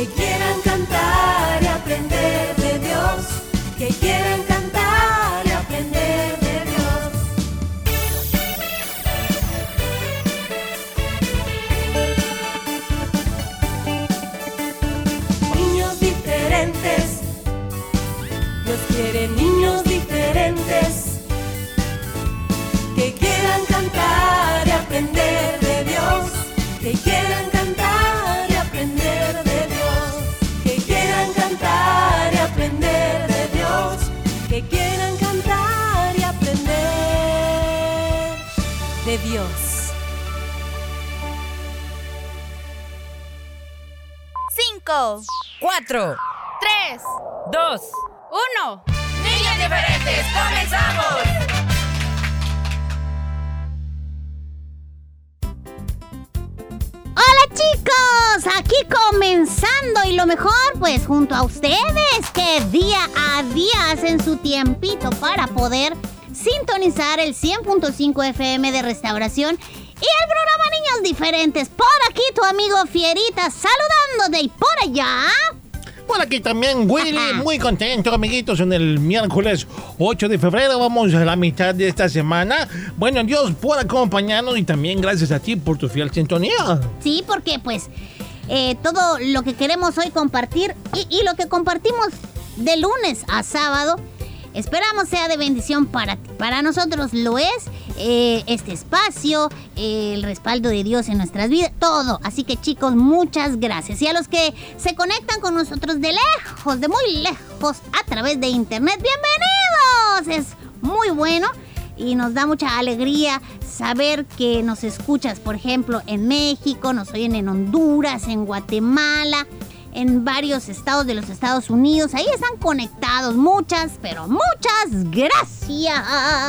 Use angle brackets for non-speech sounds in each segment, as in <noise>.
que quieran cantar y aprender de Dios, que quieran Dios. Cinco, Cuatro, tres, dos, uno. Niños diferentes, comenzamos. Hola chicos, aquí comenzando y lo mejor pues junto a ustedes que día a día hacen su tiempito para poder sintonizar el 100.5 FM de restauración y el programa Niños Diferentes. Por aquí tu amigo Fierita saludándote y por allá. Por aquí también, Willy, muy contento, amiguitos, en el miércoles 8 de febrero. Vamos a la mitad de esta semana. Bueno, Dios por acompañarnos y también gracias a ti por tu fiel sintonía. Sí, porque pues eh, todo lo que queremos hoy compartir y, y lo que compartimos de lunes a sábado, esperamos sea de bendición para ti. Para nosotros lo es eh, este espacio, eh, el respaldo de Dios en nuestras vidas, todo. Así que chicos, muchas gracias. Y a los que se conectan con nosotros de lejos, de muy lejos, a través de internet, bienvenidos. Es muy bueno y nos da mucha alegría saber que nos escuchas, por ejemplo, en México, nos oyen en Honduras, en Guatemala, en varios estados de los Estados Unidos. Ahí están conectados muchas, pero muchas gracias.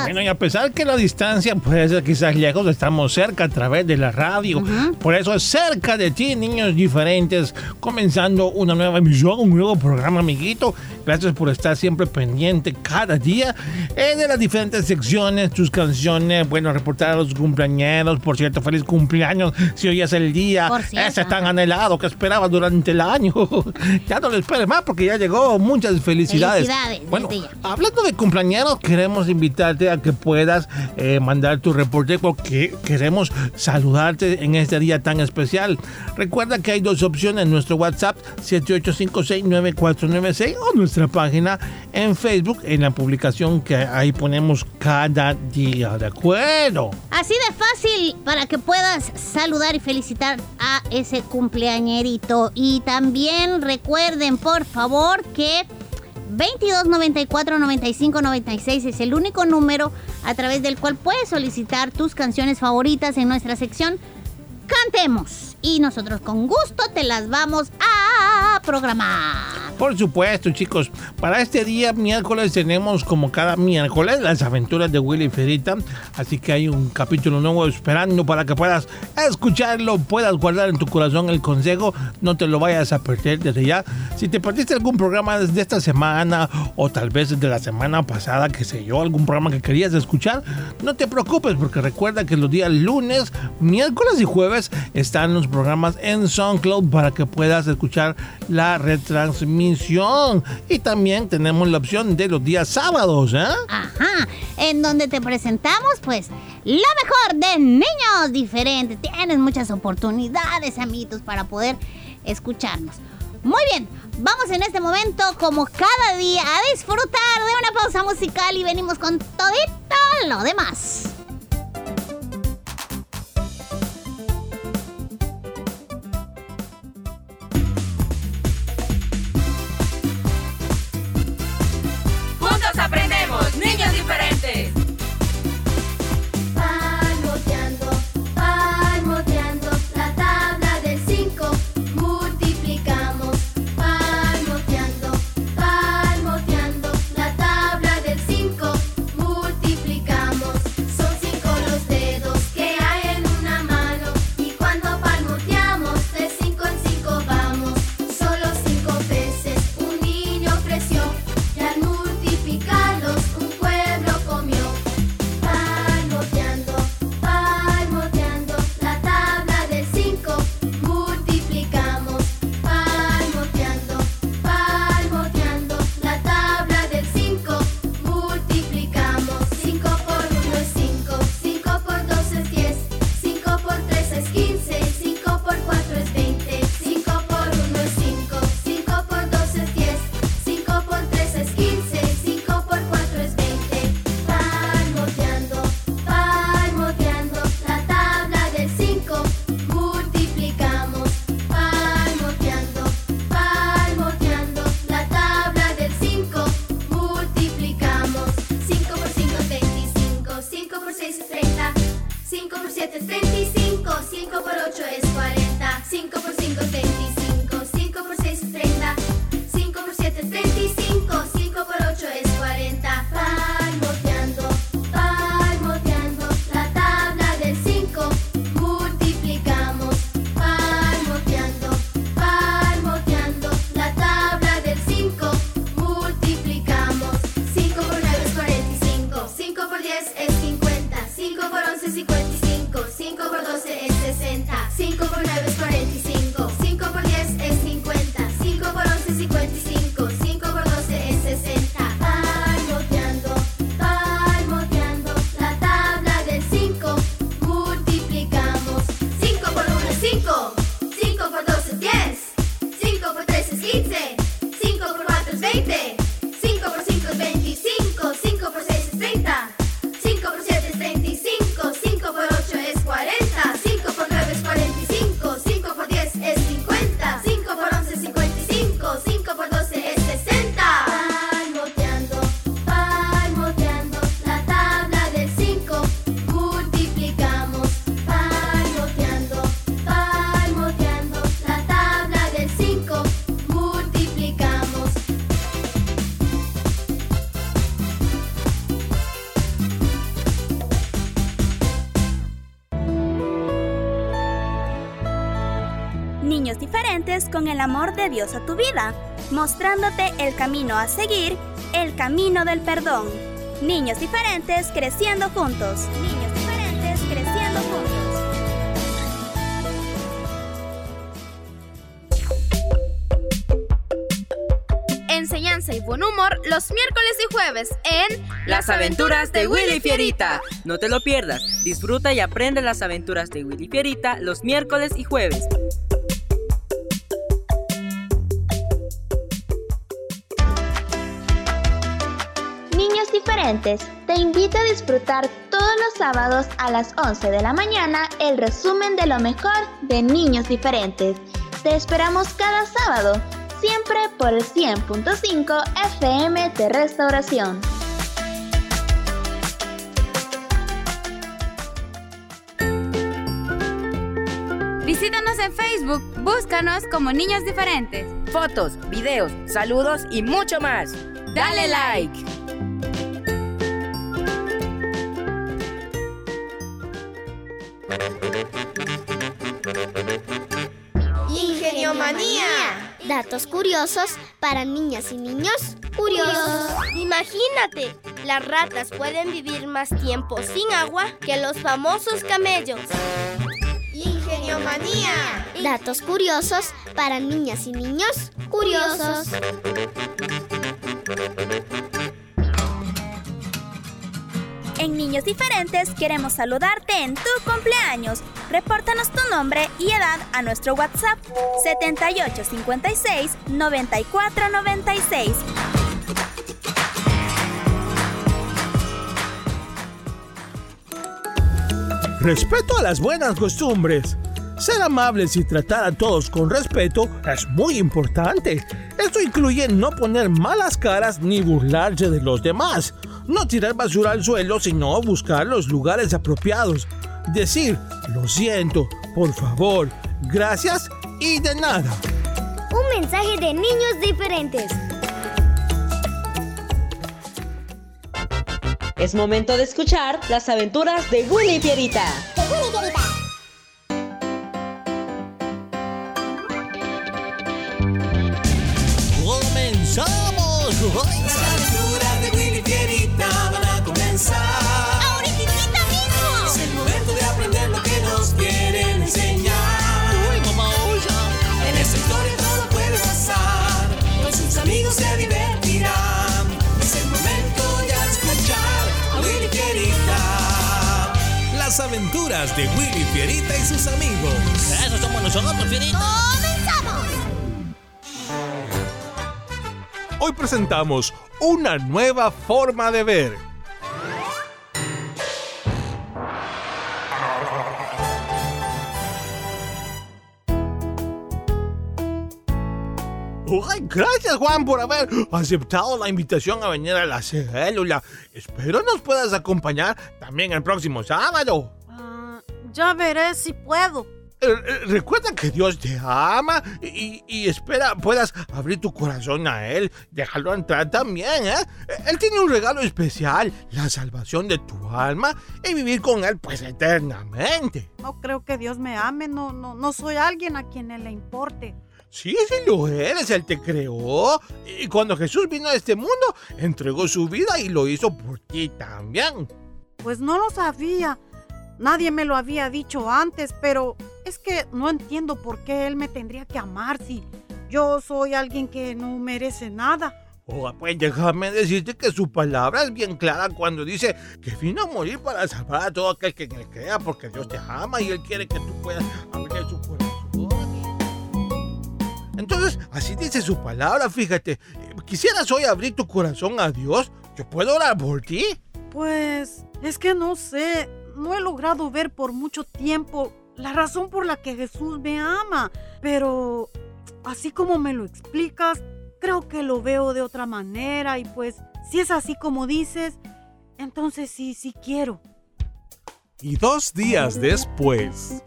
Bueno, y a pesar que la distancia puede ser quizás lejos, estamos cerca a través de la radio. Por eso es cerca de ti, niños diferentes, comenzando una nueva emisión, un nuevo programa, amiguito. Gracias por estar siempre pendiente cada día de las diferentes secciones, tus canciones, bueno, reportar a los cumpleañeros. Por cierto, feliz cumpleaños si hoy es el día Por cierto, ese tan anhelado que esperabas durante el año. <laughs> ya no lo esperes más porque ya llegó. Muchas felicidades. Felicidades, Bueno, hablando de cumpleaños, queremos invitarte a que puedas eh, mandar tu reporte porque queremos saludarte en este día tan especial. Recuerda que hay dos opciones en nuestro WhatsApp 78569496 o nuestra página en Facebook en la publicación que ahí ponemos cada día, ¿de acuerdo? Así de fácil para que puedas saludar y felicitar a ese cumpleañerito. Y también recuerden, por favor, que 22 94 95 96 es el único número a través del cual puedes solicitar tus canciones favoritas en nuestra sección Cantemos. Y nosotros con gusto te las vamos a programar. Por supuesto, chicos. Para este día, miércoles, tenemos como cada miércoles las aventuras de Willy Ferita. Así que hay un capítulo nuevo esperando para que puedas escucharlo, puedas guardar en tu corazón el consejo. No te lo vayas a perder desde ya. Si te perdiste algún programa de esta semana o tal vez de la semana pasada, que sé yo, algún programa que querías escuchar, no te preocupes porque recuerda que los días lunes, miércoles y jueves están los programas en SoundCloud para que puedas escuchar la retransmisión. Y también tenemos la opción de los días sábados, ¿eh? Ajá, en donde te presentamos pues lo mejor de niños diferentes. Tienes muchas oportunidades, amiguitos, para poder escucharnos. Muy bien, vamos en este momento como cada día a disfrutar de una pausa musical y venimos con todito lo demás. Con el amor de Dios a tu vida, mostrándote el camino a seguir, el camino del perdón. Niños diferentes creciendo juntos. Niños diferentes creciendo juntos. Enseñanza y buen humor los miércoles y jueves en Las aventuras de Willy Fierita. No te lo pierdas. Disfruta y aprende las aventuras de Willy Fierita los miércoles y jueves. Diferentes, te invito a disfrutar todos los sábados a las 11 de la mañana el resumen de lo mejor de Niños diferentes. Te esperamos cada sábado, siempre por el 100.5 FM de Restauración. Visítanos en Facebook, búscanos como Niños Diferentes. Fotos, videos, saludos y mucho más. Dale like. Ingeniomanía. Datos curiosos para niñas y niños curiosos. Imagínate, las ratas pueden vivir más tiempo sin agua que los famosos camellos. Ingeniomanía. Datos curiosos para niñas y niños curiosos. En Niños Diferentes queremos saludarte en tu cumpleaños. Repórtanos tu nombre y edad a nuestro WhatsApp 7856 9496. respeto a las buenas costumbres. Ser amables y tratar a todos con respeto es muy importante. Esto incluye no poner malas caras ni burlarse de los demás. No tirar basura al suelo, sino buscar los lugares apropiados. Decir, lo siento, por favor, gracias y de nada. Un mensaje de niños diferentes. Es momento de escuchar las aventuras de Willy y Pierita. Aventuras de Willy Fierita y sus amigos. Eso somos nosotros, Fierita. ¡Comenzamos! Hoy presentamos una nueva forma de ver. Ay, gracias Juan por haber aceptado la invitación a venir a la célula. Espero nos puedas acompañar también el próximo sábado. Ah, ya veré si puedo. Eh, eh, Recuerda que Dios te ama y, y espera puedas abrir tu corazón a Él, dejarlo entrar también, ¿eh? Él tiene un regalo especial, la salvación de tu alma y vivir con Él pues eternamente. No creo que Dios me ame, no, no, no soy alguien a quien Él le importe. Sí, sí lo eres, Él te creó. Y cuando Jesús vino a este mundo, entregó su vida y lo hizo por ti también. Pues no lo sabía. Nadie me lo había dicho antes, pero es que no entiendo por qué Él me tendría que amar si yo soy alguien que no merece nada. Oh, pues déjame decirte que su palabra es bien clara cuando dice que vino a morir para salvar a todo aquel que le crea, porque Dios te ama y Él quiere que tú puedas abrir su corazón. Entonces, así dice su palabra, fíjate. ¿Quisieras hoy abrir tu corazón a Dios? ¿Yo puedo orar por ti? Pues es que no sé, no he logrado ver por mucho tiempo la razón por la que Jesús me ama, pero así como me lo explicas, creo que lo veo de otra manera y pues si es así como dices, entonces sí, sí quiero. Y dos días después.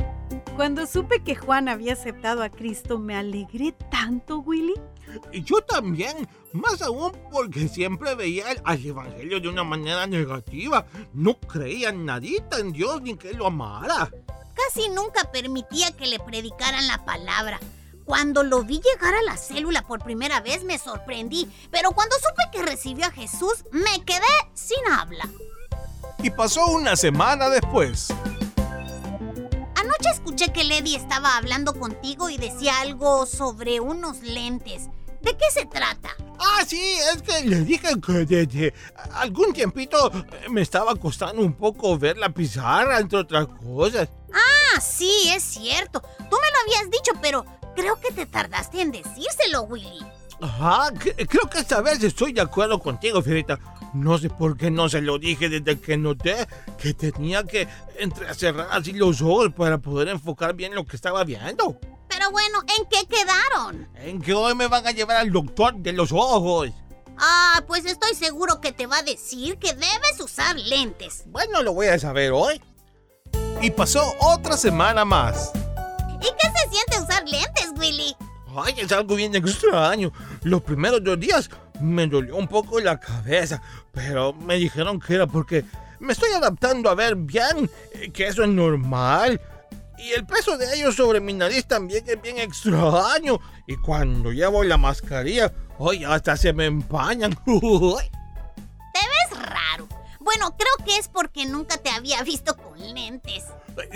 Cuando supe que Juan había aceptado a Cristo, me alegré tanto, Willy. Y yo también, más aún porque siempre veía el- al Evangelio de una manera negativa. No creía en nadita en Dios ni que Él lo amara. Casi nunca permitía que le predicaran la palabra. Cuando lo vi llegar a la célula por primera vez me sorprendí, pero cuando supe que recibió a Jesús me quedé sin habla. Y pasó una semana después. Anoche escuché que Lady estaba hablando contigo y decía algo sobre unos lentes. ¿De qué se trata? Ah, sí, es que le dije que desde algún tiempito me estaba costando un poco ver la pizarra, entre otras cosas. Ah, sí, es cierto. Tú me lo habías dicho, pero creo que te tardaste en decírselo, Willy. Ajá, cre- creo que esta vez estoy de acuerdo contigo, Fierita. No sé por qué no se lo dije desde que noté que tenía que entrecerrar así los ojos para poder enfocar bien lo que estaba viendo. Pero bueno, ¿en qué quedaron? En que hoy me van a llevar al doctor de los ojos. Ah, pues estoy seguro que te va a decir que debes usar lentes. Bueno, lo voy a saber hoy. Y pasó otra semana más. ¿Y qué se siente usar lentes, Willy? Ay, es algo bien extraño. Los primeros dos días me dolió un poco la cabeza, pero me dijeron que era porque me estoy adaptando a ver bien, eh, que eso es normal. Y el peso de ellos sobre mi nariz también es bien extraño. Y cuando llevo la mascarilla, hoy hasta se me empañan. <laughs> Te ves raro. Bueno, creo que es porque nunca te había visto con lentes.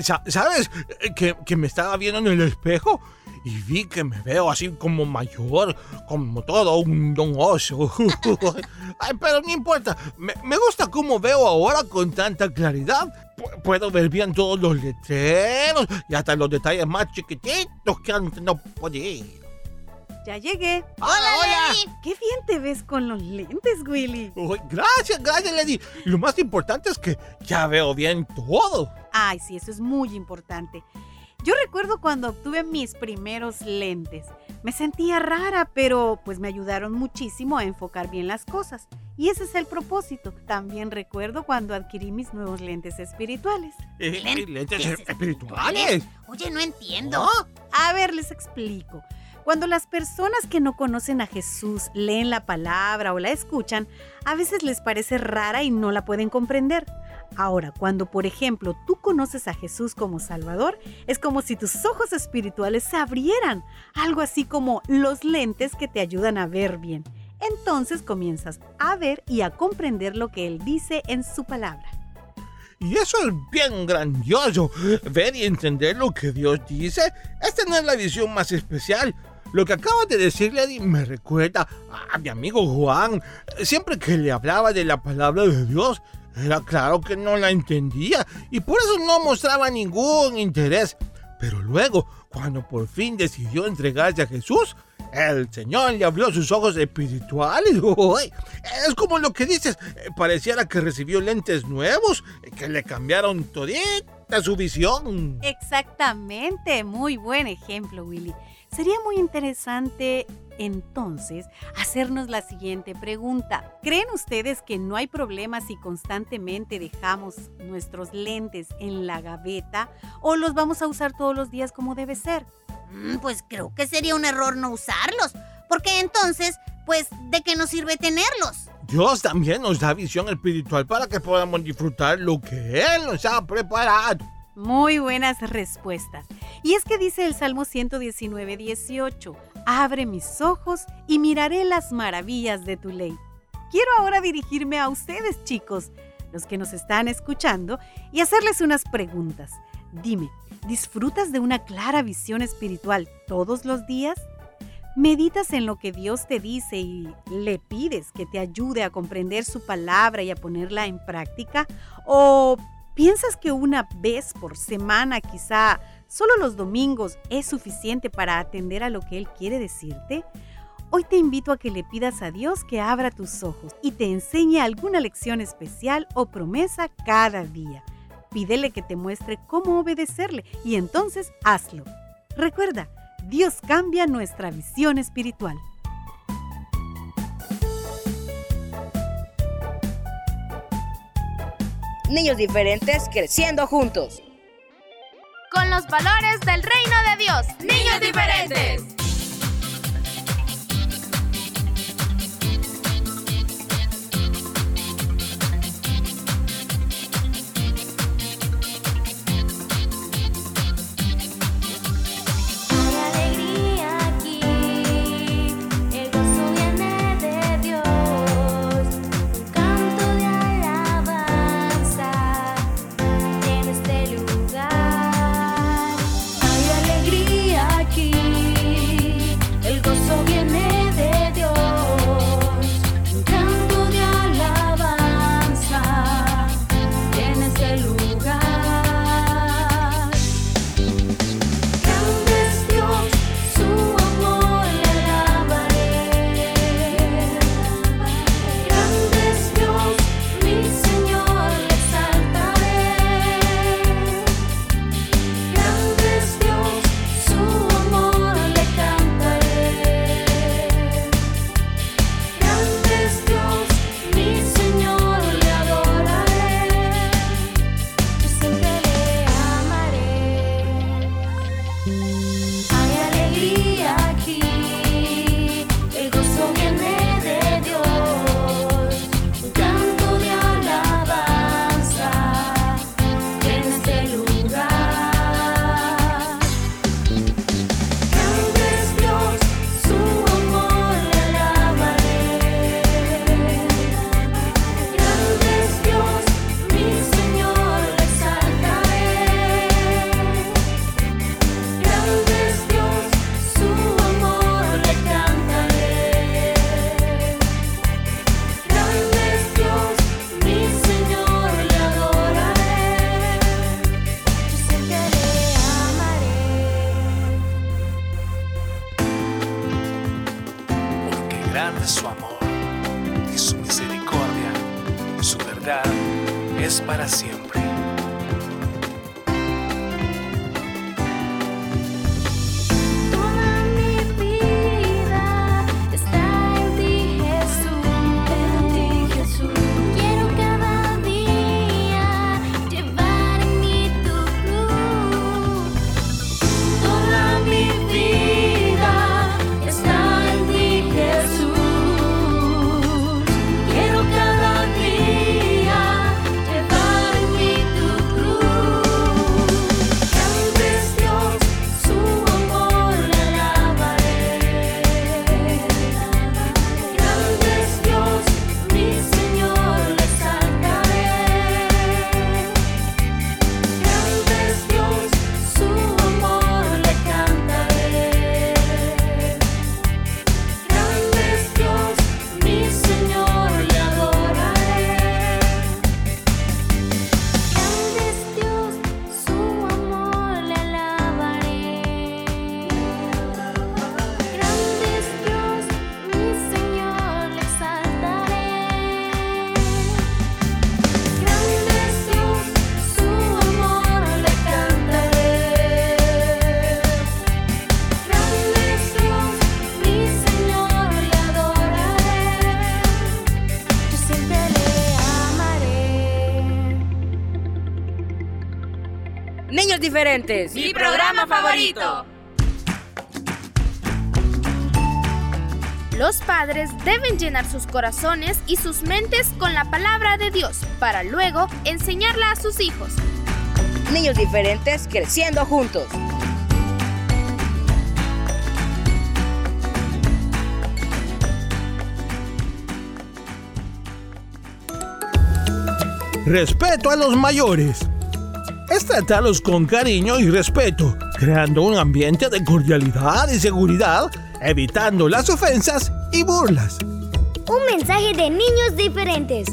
Sa- ¿Sabes? Eh, Que, que me estaba viendo en el espejo y vi que me veo así como mayor, como todo un don oso. <laughs> Ay, pero no importa, me, me gusta cómo veo ahora con tanta claridad. Pu- puedo ver bien todos los letreros y hasta los detalles más chiquititos que antes no podía. Ya llegué. ¡Hola, hola! Qué bien te ves con los lentes, Willy. Uy, gracias, gracias, Lady. Lo más importante es que ya veo bien todo. Ay, sí, eso es muy importante. Yo recuerdo cuando obtuve mis primeros lentes. Me sentía rara, pero pues me ayudaron muchísimo a enfocar bien las cosas. Y ese es el propósito. También recuerdo cuando adquirí mis nuevos lentes espirituales. Eh, eh, ¿Lentes espirituales? Oye, no entiendo. A ver, les explico. Cuando las personas que no conocen a Jesús leen la palabra o la escuchan, a veces les parece rara y no la pueden comprender. Ahora, cuando por ejemplo tú conoces a Jesús como Salvador, es como si tus ojos espirituales se abrieran, algo así como los lentes que te ayudan a ver bien. Entonces comienzas a ver y a comprender lo que Él dice en su palabra. Y eso es bien grandioso. Ver y entender lo que Dios dice es tener la visión más especial. Lo que acabas de decirle Eddie, me recuerda a mi amigo Juan. Siempre que le hablaba de la palabra de Dios, era claro que no la entendía y por eso no mostraba ningún interés. Pero luego, cuando por fin decidió entregarse a Jesús, el Señor le abrió sus ojos espirituales. <laughs> Uy, Es como lo que dices, eh, pareciera que recibió lentes nuevos eh, que le cambiaron todita su visión. Exactamente, muy buen ejemplo, Willy. Sería muy interesante entonces hacernos la siguiente pregunta. ¿Creen ustedes que no hay problema si constantemente dejamos nuestros lentes en la gaveta o los vamos a usar todos los días como debe ser? Mm, Pues creo que sería un error no usarlos. Porque entonces, pues, ¿de qué nos sirve tenerlos? Dios también nos da visión espiritual para que podamos disfrutar lo que Él nos ha preparado. Muy buenas respuestas. Y es que dice el Salmo 119, 18, abre mis ojos y miraré las maravillas de tu ley. Quiero ahora dirigirme a ustedes, chicos, los que nos están escuchando, y hacerles unas preguntas. Dime, ¿disfrutas de una clara visión espiritual todos los días? ¿Meditas en lo que Dios te dice y le pides que te ayude a comprender su palabra y a ponerla en práctica? ¿O piensas que una vez por semana, quizá solo los domingos, es suficiente para atender a lo que Él quiere decirte? Hoy te invito a que le pidas a Dios que abra tus ojos y te enseñe alguna lección especial o promesa cada día. Pídele que te muestre cómo obedecerle y entonces hazlo. Recuerda, Dios cambia nuestra visión espiritual. Niños diferentes creciendo juntos. Con los valores del reino de Dios. Niños diferentes. Mi programa favorito. Los padres deben llenar sus corazones y sus mentes con la palabra de Dios para luego enseñarla a sus hijos. Niños diferentes creciendo juntos. Respeto a los mayores. Es tratarlos con cariño y respeto, creando un ambiente de cordialidad y seguridad, evitando las ofensas y burlas. Un mensaje de niños diferentes.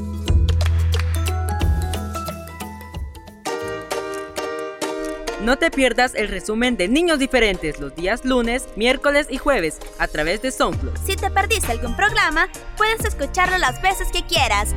No te pierdas el resumen de Niños Diferentes los días lunes, miércoles y jueves a través de SoundCloud. Si te perdiste algún programa, puedes escucharlo las veces que quieras.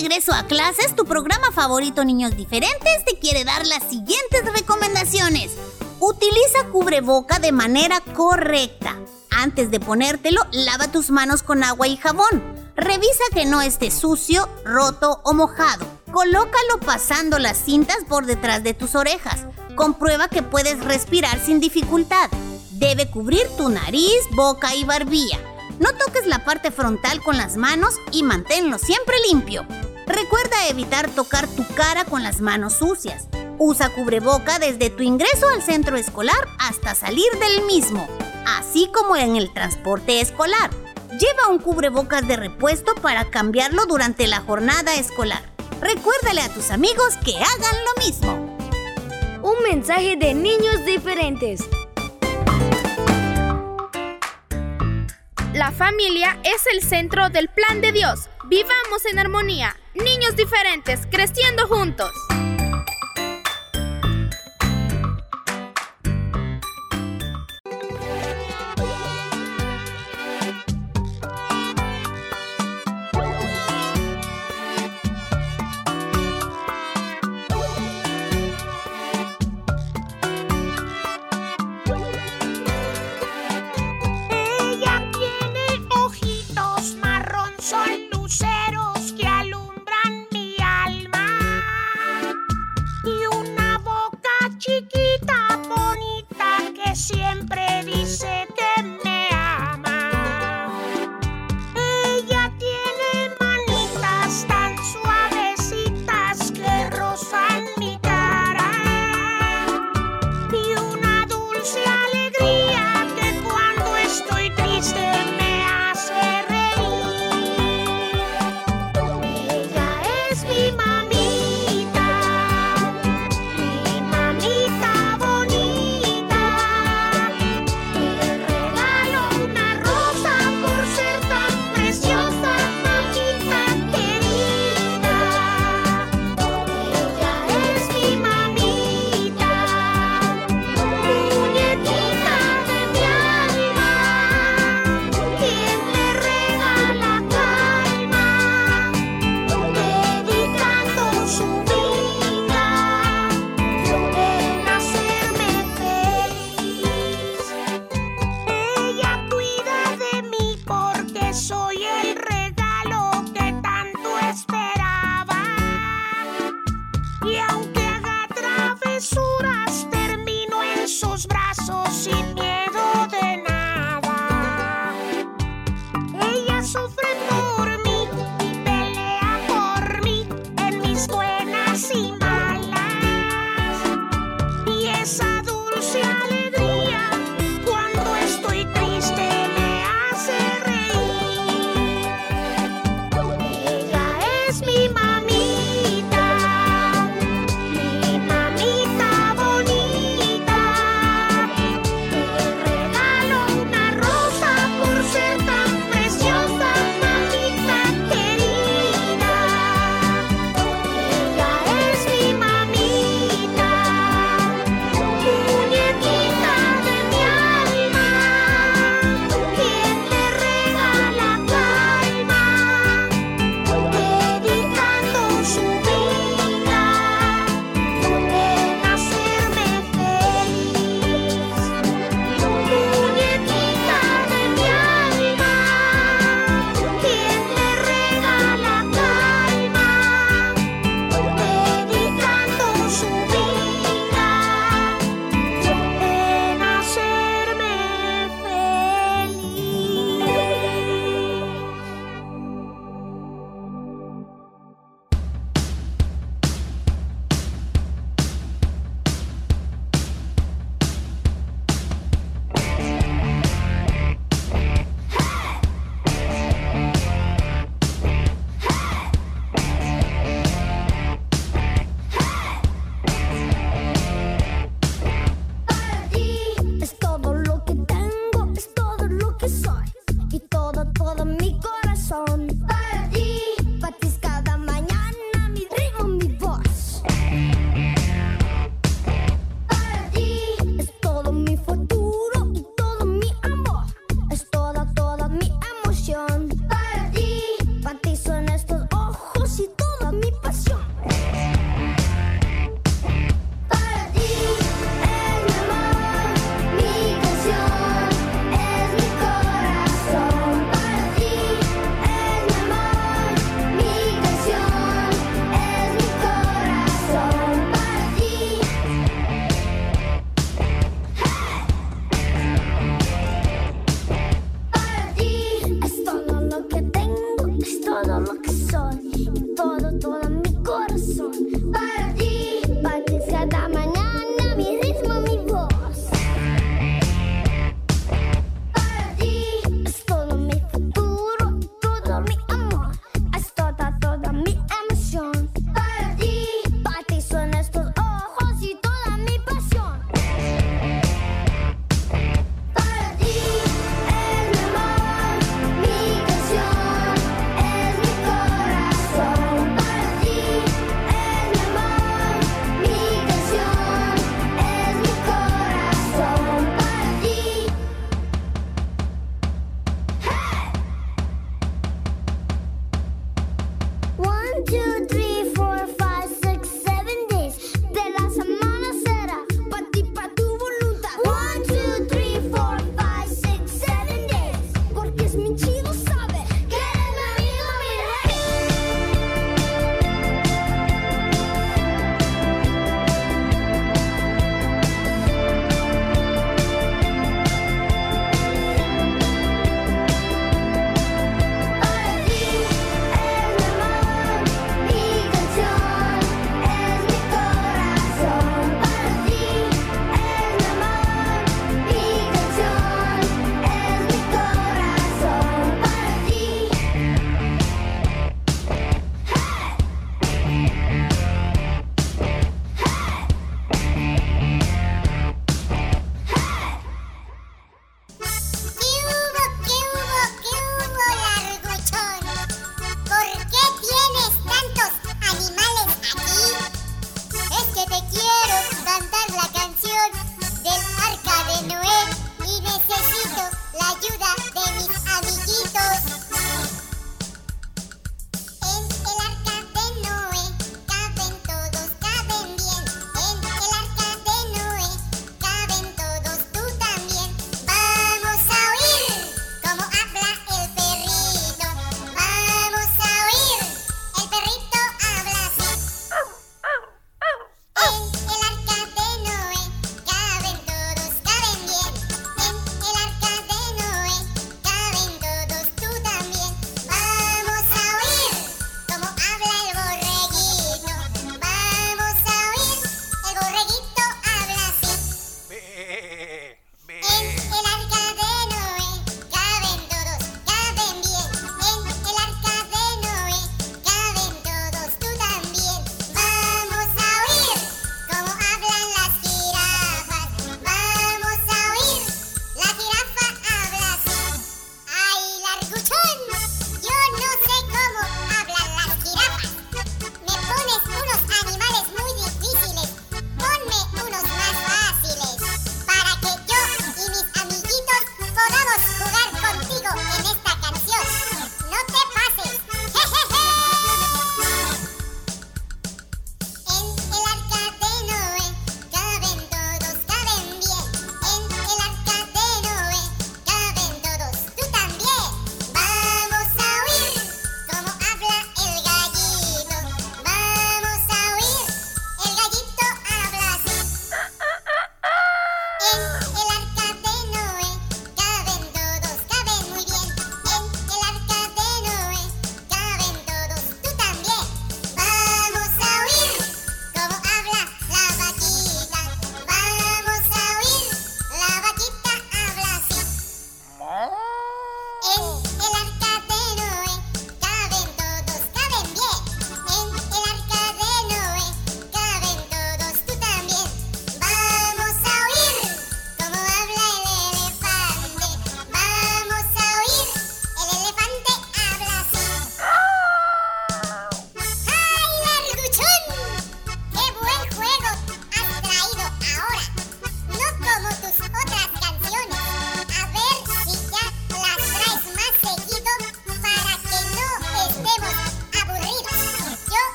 Regreso a clases, tu programa favorito Niños Diferentes te quiere dar las siguientes recomendaciones. Utiliza cubreboca de manera correcta. Antes de ponértelo, lava tus manos con agua y jabón. Revisa que no esté sucio, roto o mojado. Colócalo pasando las cintas por detrás de tus orejas. Comprueba que puedes respirar sin dificultad. Debe cubrir tu nariz, boca y barbilla. No toques la parte frontal con las manos y manténlo siempre limpio. Recuerda evitar tocar tu cara con las manos sucias. Usa cubreboca desde tu ingreso al centro escolar hasta salir del mismo, así como en el transporte escolar. Lleva un cubrebocas de repuesto para cambiarlo durante la jornada escolar. Recuérdale a tus amigos que hagan lo mismo. Un mensaje de niños diferentes. La familia es el centro del plan de Dios. Vivamos en armonía. Niños diferentes, creciendo juntos.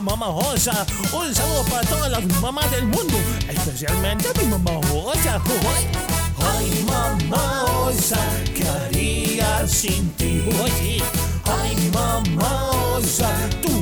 Mamá Osa. Un saludo para todas las mamás del mundo, especialmente mi mamá Osa. Ay, mamá Osa, ¿qué haría sin ti? Oye, ay, mamá Osa, tú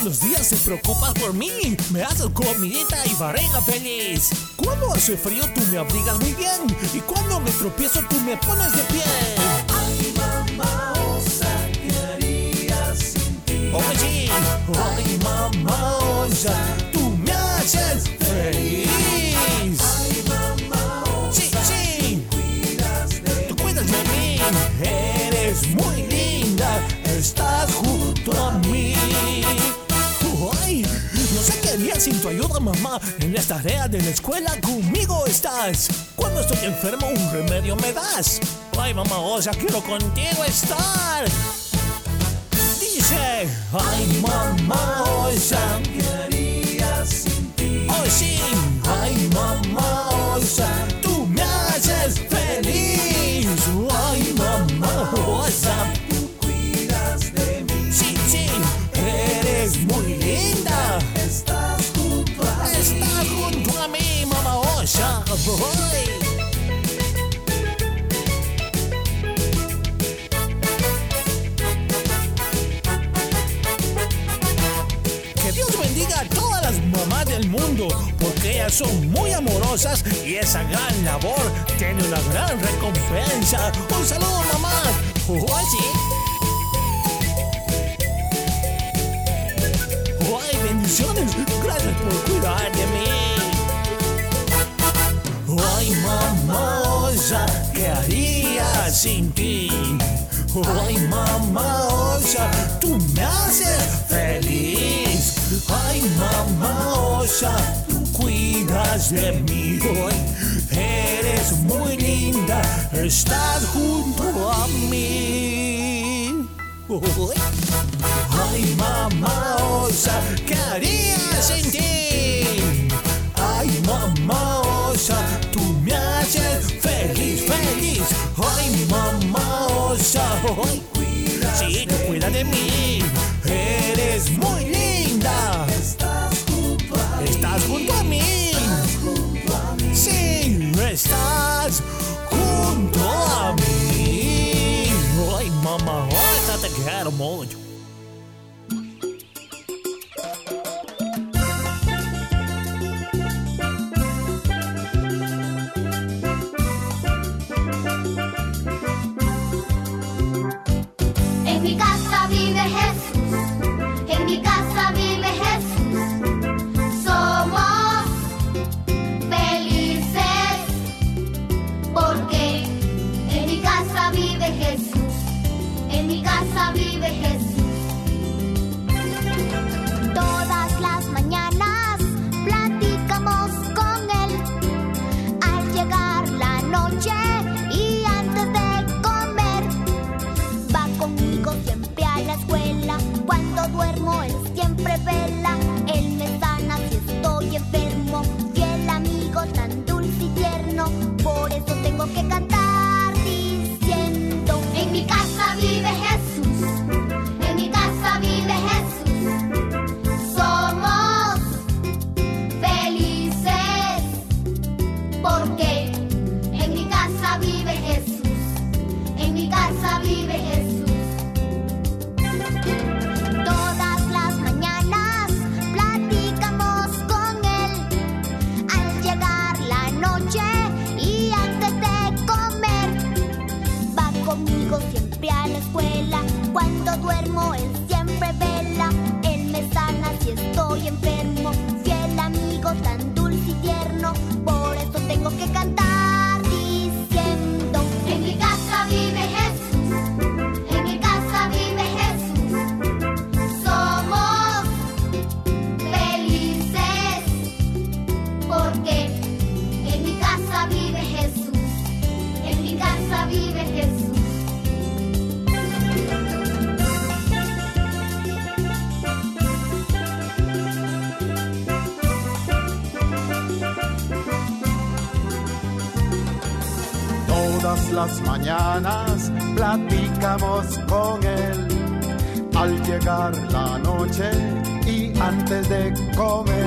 Todos los días te preocupas por mí, me haces comidita y barriga feliz. Cuando hace frío tú me abrigas muy bien y cuando me tropiezo tú me pones de pie. Ay, mamá, osa, ¿qué haría sin ti? Oye, ay, mamá, osa, tú me haces feliz. Ay, mamá, osa, sí, sí. Tú cuidas de mí, eres muy linda, estás junto a mí. Ay, no sé qué haría sin tu ayuda, mamá. En las tareas de la escuela conmigo estás. Cuando estoy enfermo, un remedio me das. Ay, mamá, osa, quiero contigo estar. Dice, ay, mamá, osa, ¿qué haría sin ti? Oh, sí, ay, mamá, osa, tú me haces feliz. Ay, mamá, tú Estás junto a mí. Mamá. Voy. Que Dios bendiga a todas las mamás del mundo, porque ellas son muy amorosas y esa gran labor tiene una gran recompensa. Un saludo, mamá. Oh, sí. Bendiciones! Gracias por cuidar de mí. ¡Ay, mamá osa! ¿Qué haría sin ti? ¡Ay, mamá osa! ¡Tú me haces feliz! ¡Ay, mamá osa! ¡Tú cuidas de mí! ¡Ay, eres muy linda! ¡Estás junto a mí! ¡Ay! Mamá osa, ¿qué haría sin ti? Ay, mamá osa, tú me haces feliz, feliz. Ay, mamá osa, sí, tú cuida de mí. Eres muy linda. Estás junto a mí. Estás junto a mí. Sí, estás osa, te con él. Al llegar la noche y antes de comer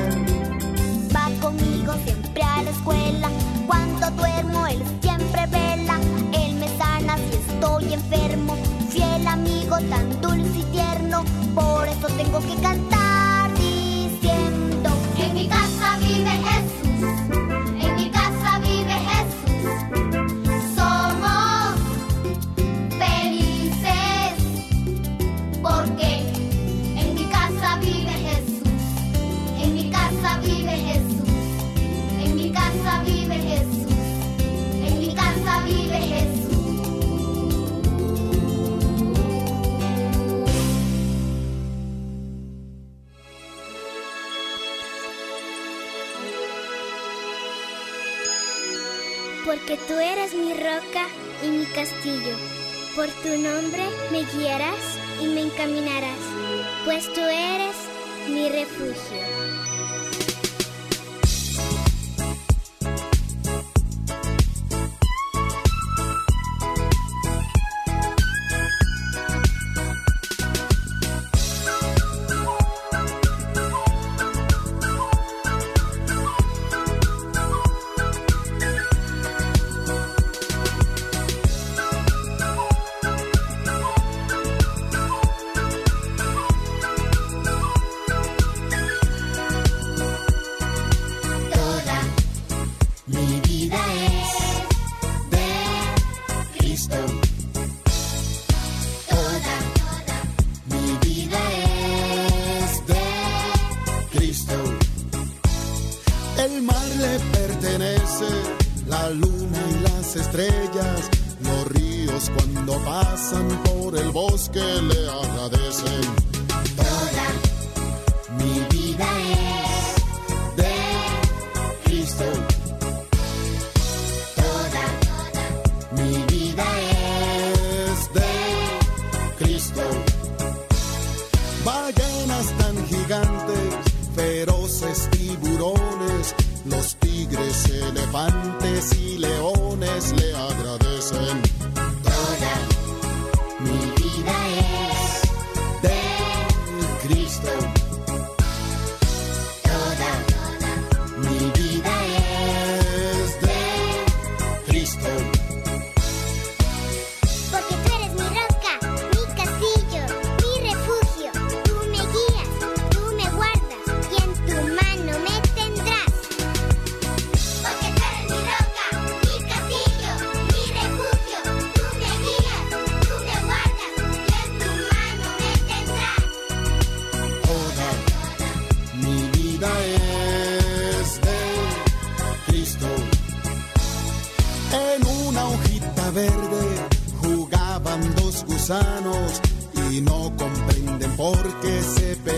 Por tu nombre me guiarás y me encaminarás, pues tú eres mi refugio. visto. Toda mi vida es de Cristo. El mar le pertenece, la luna y las estrellas, los ríos cuando pasan por el bosque le agradecen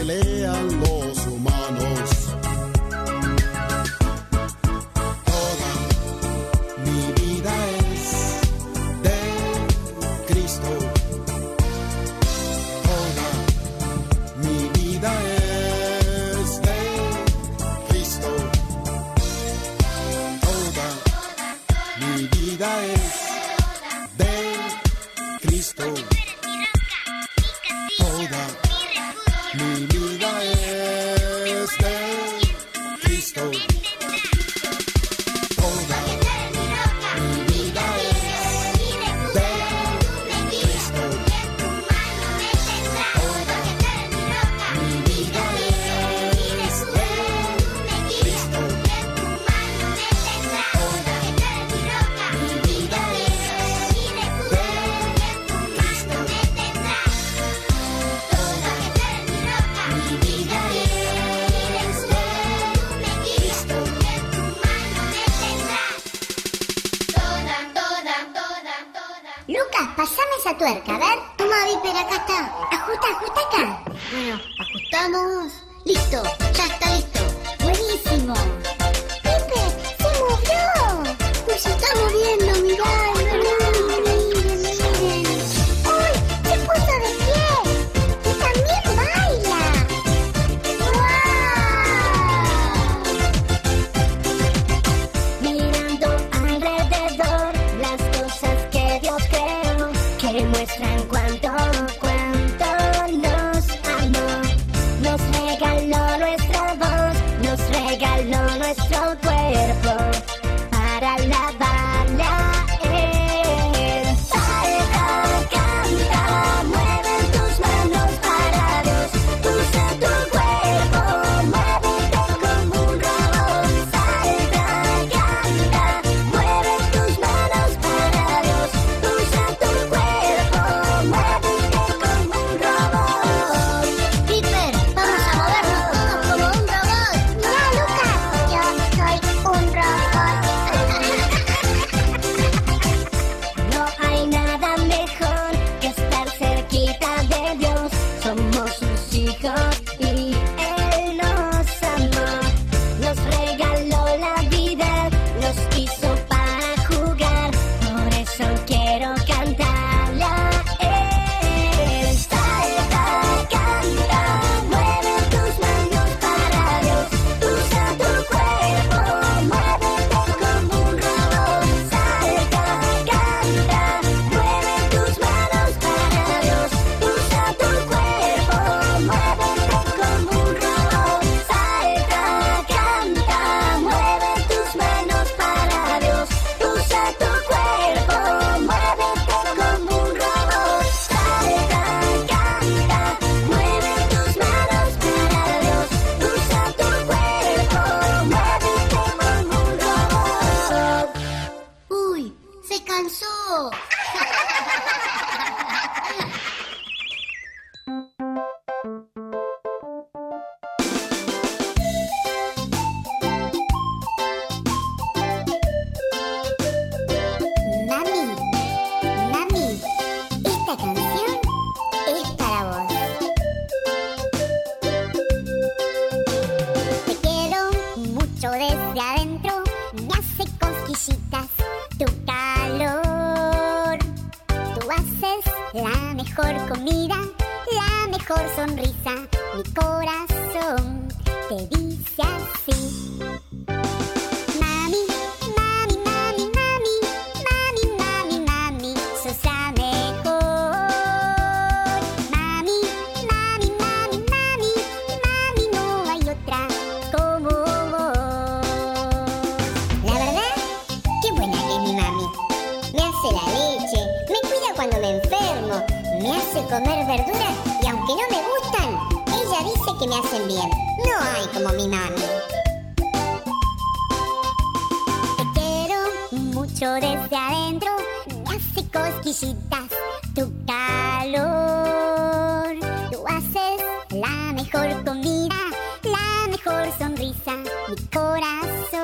pelean alone.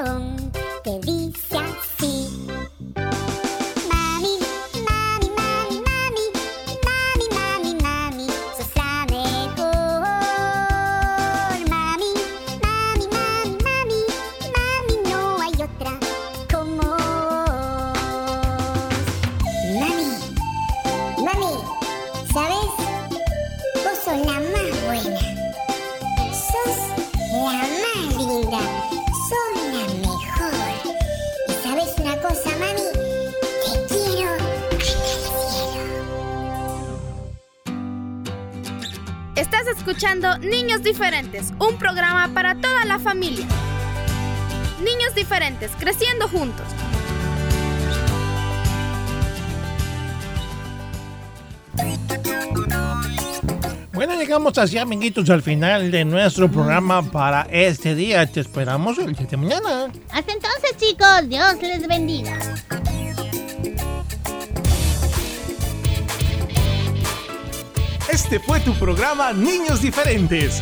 灯，给 V Diferentes, un programa para toda la familia. Niños Diferentes, creciendo juntos. Bueno, llegamos así, amiguitos, al final de nuestro programa para este día. Te esperamos el día de mañana. Hasta entonces, chicos, Dios les bendiga. Este fue tu programa Niños Diferentes